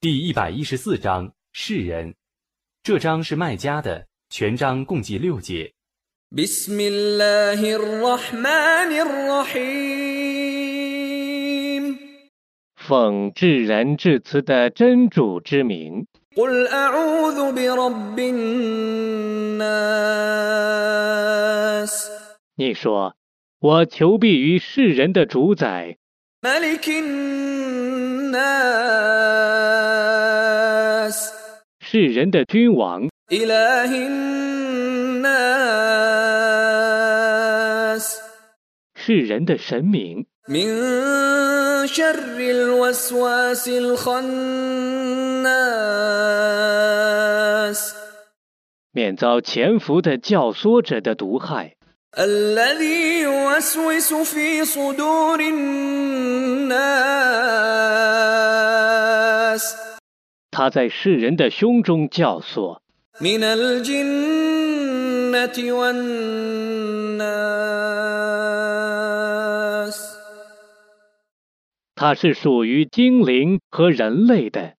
第一百一十四章世人，这章是卖家的，全章共计六节。 بسم الله الرحمن الرحيم 奉至仁至慈的真主之名， قل أعوذ برب الناس 你说：“我求庇于世人的主宰， ملك الناس 是人的君王。是人的神明。免遭潜伏的教唆者的毒害。他在世人的胸中教唆，它是属于精灵和人类的。